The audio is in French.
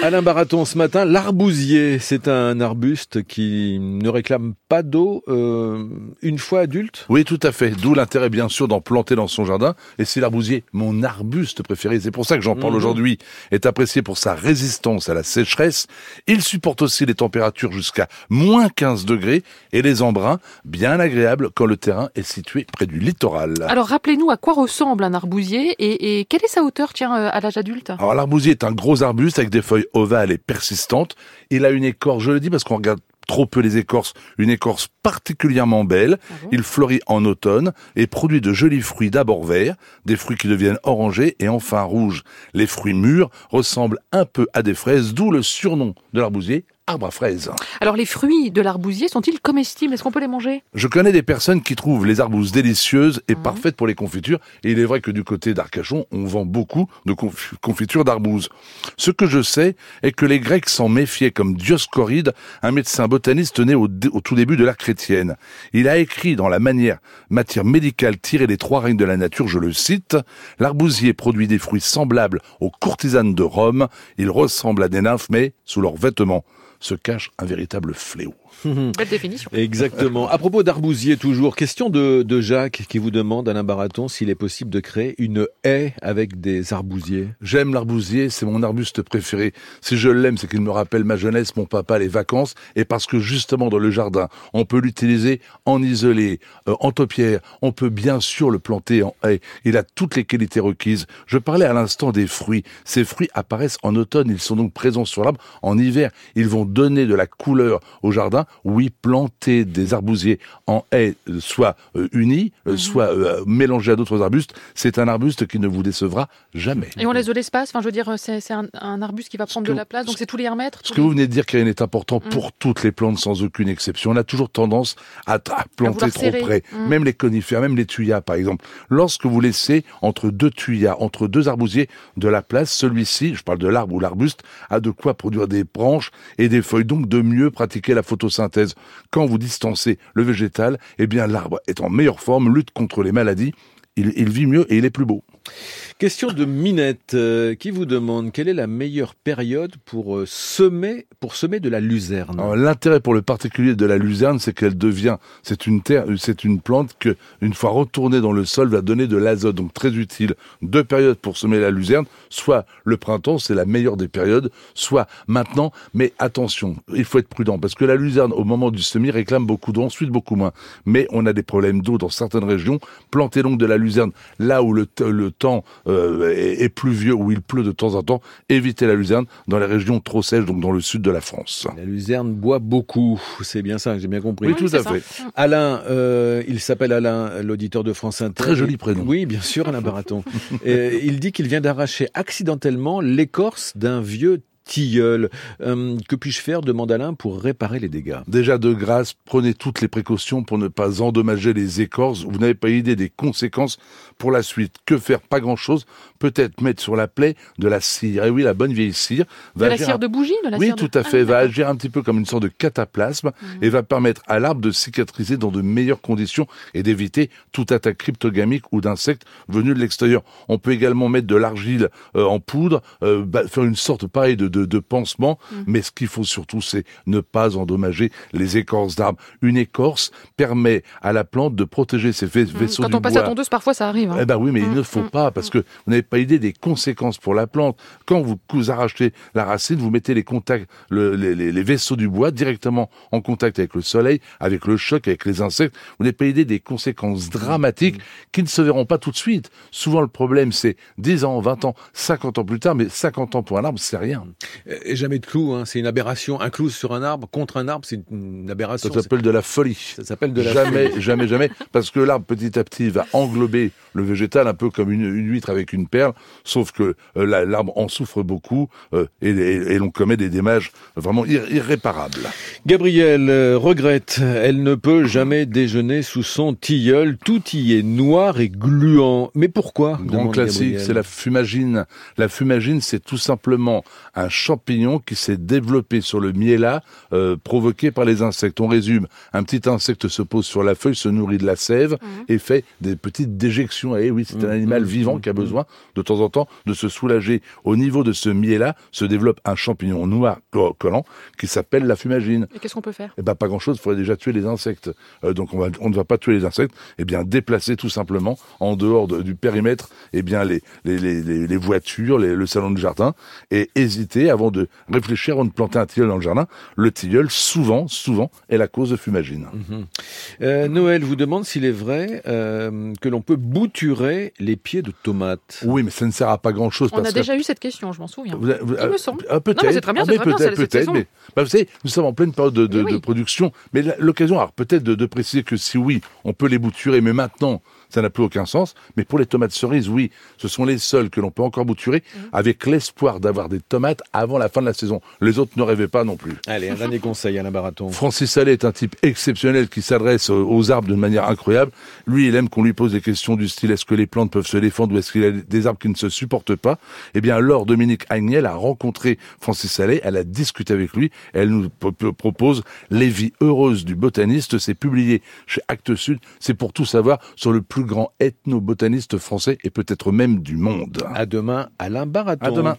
Alain Baraton, ce matin, l'arbousier, c'est un arbuste qui ne réclame pas d'eau euh, une fois adulte? Oui, tout à fait. D'où l'intérêt, bien sûr, d'en planter dans son jardin. Et c'est l'arbousier, mon arbuste préféré. C'est pour ça que j'en parle Mhm. aujourd'hui. Est apprécié pour sa résistance à la sécheresse. Il supporte aussi les températures jusqu'à moins 15 degrés et les embruns bien agréables quand le terrain est situé près du littoral. Alors rappelez-nous à quoi ressemble un arbousier et, et quelle est sa hauteur, tiens, euh, à l'âge adulte? Alors l'arbousier est un gros arbuste avec des feuilles ovales et persistantes. Il a une écorce, je le dis parce qu'on regarde trop peu les écorces, une écorce particulièrement belle. Ah Il fleurit en automne et produit de jolis fruits d'abord verts, des fruits qui deviennent orangés et enfin rouges. Les fruits mûrs ressemblent un peu à des fraises, d'où le surnom de l'arbousier, arbre à fraises. Alors les fruits de l'arbousier sont-ils comestibles? Est-ce qu'on peut les manger? Je connais des personnes qui trouvent les arbousses délicieuses et Mhm. parfaites pour les confitures. Et il est vrai que du côté d'Arcachon, on vend beaucoup de conf- confitures d'arbouses. Ce que je sais est que les Grecs s'en méfiaient comme Dioscoride, un médecin botaniste né au tout début de l'ère chrétienne. Il a écrit dans la manière matière médicale tirée des trois règnes de la nature, je le cite, l'arbousier produit des fruits semblables aux courtisanes de Rome. Ils ressemblent à des nymphes, mais sous leurs vêtements se cache un véritable fléau. Belle définition. Exactement. À propos d'arbousier toujours, question de, de Jacques qui vous demande, Alain Baraton, s'il est possible de créer une haie avec des arbousiers. J'aime l'arbousier, c'est mon arbuste préféré. Si je l'aime, c'est qu'il me rappelle ma jeunesse, mon papa, les vacances, et parce que justement dans le jardin, on peut l'utiliser en isolé, euh, en taupière, on peut bien sûr le planter en haie. Il a toutes les qualités requises. Je parlais à l'instant des fruits. Ces fruits apparaissent en automne, ils sont donc présents sur l'arbre. En hiver, ils vont donner de la couleur au jardin. Oui, planter des arbousiers en haie, euh, soit euh, unis, euh, soit euh, mélangés à d'autres arbustes, c'est un arbuste qui ne vous décevra jamais. Et on laisse de l'espace, enfin je veux dire, c'est un, un arbuste qui va prendre que- de la place, donc c'est tous les 1 mètre Ce que les- vous venez de dire, Karine, est important Mm. pour toutes les plantes sans aucune exception. On a toujours tendance à, à planter trop serrer. près. Mm. Même les conifères, même les tuyas, par exemple. Lorsque vous laissez entre deux tuyas, entre deux arbousiers de la place, celui-ci, je parle de l'arbre ou l'arbuste, a de quoi produire des branches et des feuilles, donc de mieux pratiquer la photosynthèse. Quand vous distancez le végétal, eh bien l'arbre est en meilleure forme, lutte contre les maladies, il, il vit mieux et il est plus beau. Question de Minette euh, qui vous demande quelle est la meilleure période pour euh, semer pour semer de la luzerne? L'intérêt pour le particulier de la luzerne, c'est qu'elle devient, c'est une terre, c'est une plante que, une fois retournée dans le sol, va donner de l'azote, donc très utile. Deux périodes pour semer la luzerne, soit le printemps, c'est la meilleure des périodes, soit maintenant, mais attention, il faut être prudent, parce que la luzerne, au moment du semis, réclame beaucoup d'eau, ensuite beaucoup moins. Mais on a des problèmes d'eau dans certaines régions. Plantez donc de la luzerne là où le, le temps euh, est, est pluvieux, où il pleut de temps en temps. Évitez la luzerne dans les régions trop sèches, donc dans le sud de la France. La luzerne boit beaucoup, c'est bien ça, j'ai bien compris. Oui, tout à ça. fait. Alain, euh, il s'appelle Alain, l'auditeur de France Inter. Très joli prénom. Oui, bien sûr, Alain Baraton. Euh, il dit qu'il vient d'arracher accidentellement l'écorce d'un vieux tilleul. Euh, que puis-je faire demande Alain pour réparer les dégâts? Déjà de grâce, prenez toutes les précautions pour ne pas endommager les écorces. Vous n'avez pas idée des conséquences pour la suite. Que faire? Pas grand-chose. Peut-être mettre sur la plaie de la cire. Et oui, la bonne vieille cire De va la agir cire un- de bougie de la Oui, cire de- tout à Ah, fait. va d'accord. agir un petit peu comme une sorte de cataplasme et va permettre à l'arbre de cicatriser dans de meilleures conditions et d'éviter toute attaque cryptogamique ou d'insectes venus de l'extérieur. On peut également mettre de l'argile euh, en poudre, euh, bah, faire une sorte pareil de, de, de pansement. Mais ce qu'il faut surtout, c'est ne pas endommager les écorces d'arbres. Une écorce permet à la plante de protéger ses vai- vaisseaux Quand du on passe bois. à tondeuse, parfois ça arrive. hein. Eh ben oui, mais il Mm, ne faut mm, pas, parce que vous n'avez pas idée des conséquences pour la plante. Quand vous, vous arrachez la racine, vous mettez les contacts, le- les, les- les vaisseaux du bois directement en contact avec le soleil, avec le choc, avec les insectes. Vous n'avez pas idée des conséquences dramatiques qui ne se verront pas tout de suite. Souvent, le problème, c'est 10 ans, 20 ans, 50 ans plus tard, mais 50 ans pour un arbre, c'est rien. Et jamais de clou, hein, c'est une aberration. Un clou sur un arbre contre un arbre, c'est une aberration. Ça s'appelle de la folie. Ça s'appelle de la Jamais, jamais, jamais, parce que l'arbre petit à petit va englober le végétal un peu comme une, une huître avec une perle, sauf que euh, la- l'arbre en souffre beaucoup euh, et, et- et l'on commet des dommages vraiment ir- irréparables. Gabrielle euh, regrette, elle ne peut jamais déjeuner sous son tilleul, tout y est noir et gluant. Mais pourquoi? Grand classique, c'est la fumagine. La fumagine, c'est tout simplement un champignon qui s'est développé sur le miela euh, provoqué par les insectes. On résume, un petit insecte se pose sur la feuille, se nourrit de la sève Mhm. et fait des petites déjections. Et oui, c'est un Mhm. animal vivant qui a besoin de temps en temps de se soulager. Au niveau de ce miela se développe un champignon noir co- collant qui s'appelle la fumagine. Et qu'est-ce qu'on peut faire? Eh ben pas grand-chose, il faudrait déjà tuer les insectes. Euh, donc on, va, on ne va pas tuer les insectes, eh bien déplacer tout simplement en dehors de- du périmètre eh bien les, les, les, les- les voitures, les- le salon de jardin, et avant de réfléchir avant de planter un tilleul dans le jardin. Le tilleul, souvent, souvent, est la cause de fumagine. Mhm. Euh, Noël vous demande s'il est vrai euh, que l'on peut bouturer les pieds de tomates. Oui, mais ça ne sert à pas grand-chose. On a parce que- déjà eu cette question, je m'en souviens. Vous- vous- Il me semble. Ah, peut-être. Non, mais c'est très bien, Ah, c'est mais très bien, peut-être, peut-être, mais bah, vous savez, nous sommes en pleine période de, de- Mais oui. de production. Mais l'occasion, alors peut-être de, de préciser que si oui, on peut les bouturer, mais maintenant, ça n'a plus aucun sens. Mais pour les tomates cerises, oui, ce sont les seules que l'on peut encore bouturer, Mmh. avec l'espoir d'avoir des tomates avant la fin de la saison. Les autres ne rêvaient pas non plus. Allez, un dernier conseil, Alain Baraton. Francis Salé est un type exceptionnel qui s'adresse aux- arbres d'une manière incroyable. Lui, il aime qu'on lui pose des questions du style est-ce que les plantes peuvent se défendre ou est-ce qu'il y a des arbres qui ne se supportent pas? Eh bien, alors Dominique Agnel a rencontré Francis Salé, elle a discuté avec lui, elle nous pro- pro- propose Les vies heureuses du botaniste. C'est publié chez Actes Sud. C'est pour tout savoir sur le plus grand ethnobotaniste français et peut-être même du monde. À demain, Alain Baraton. À demain.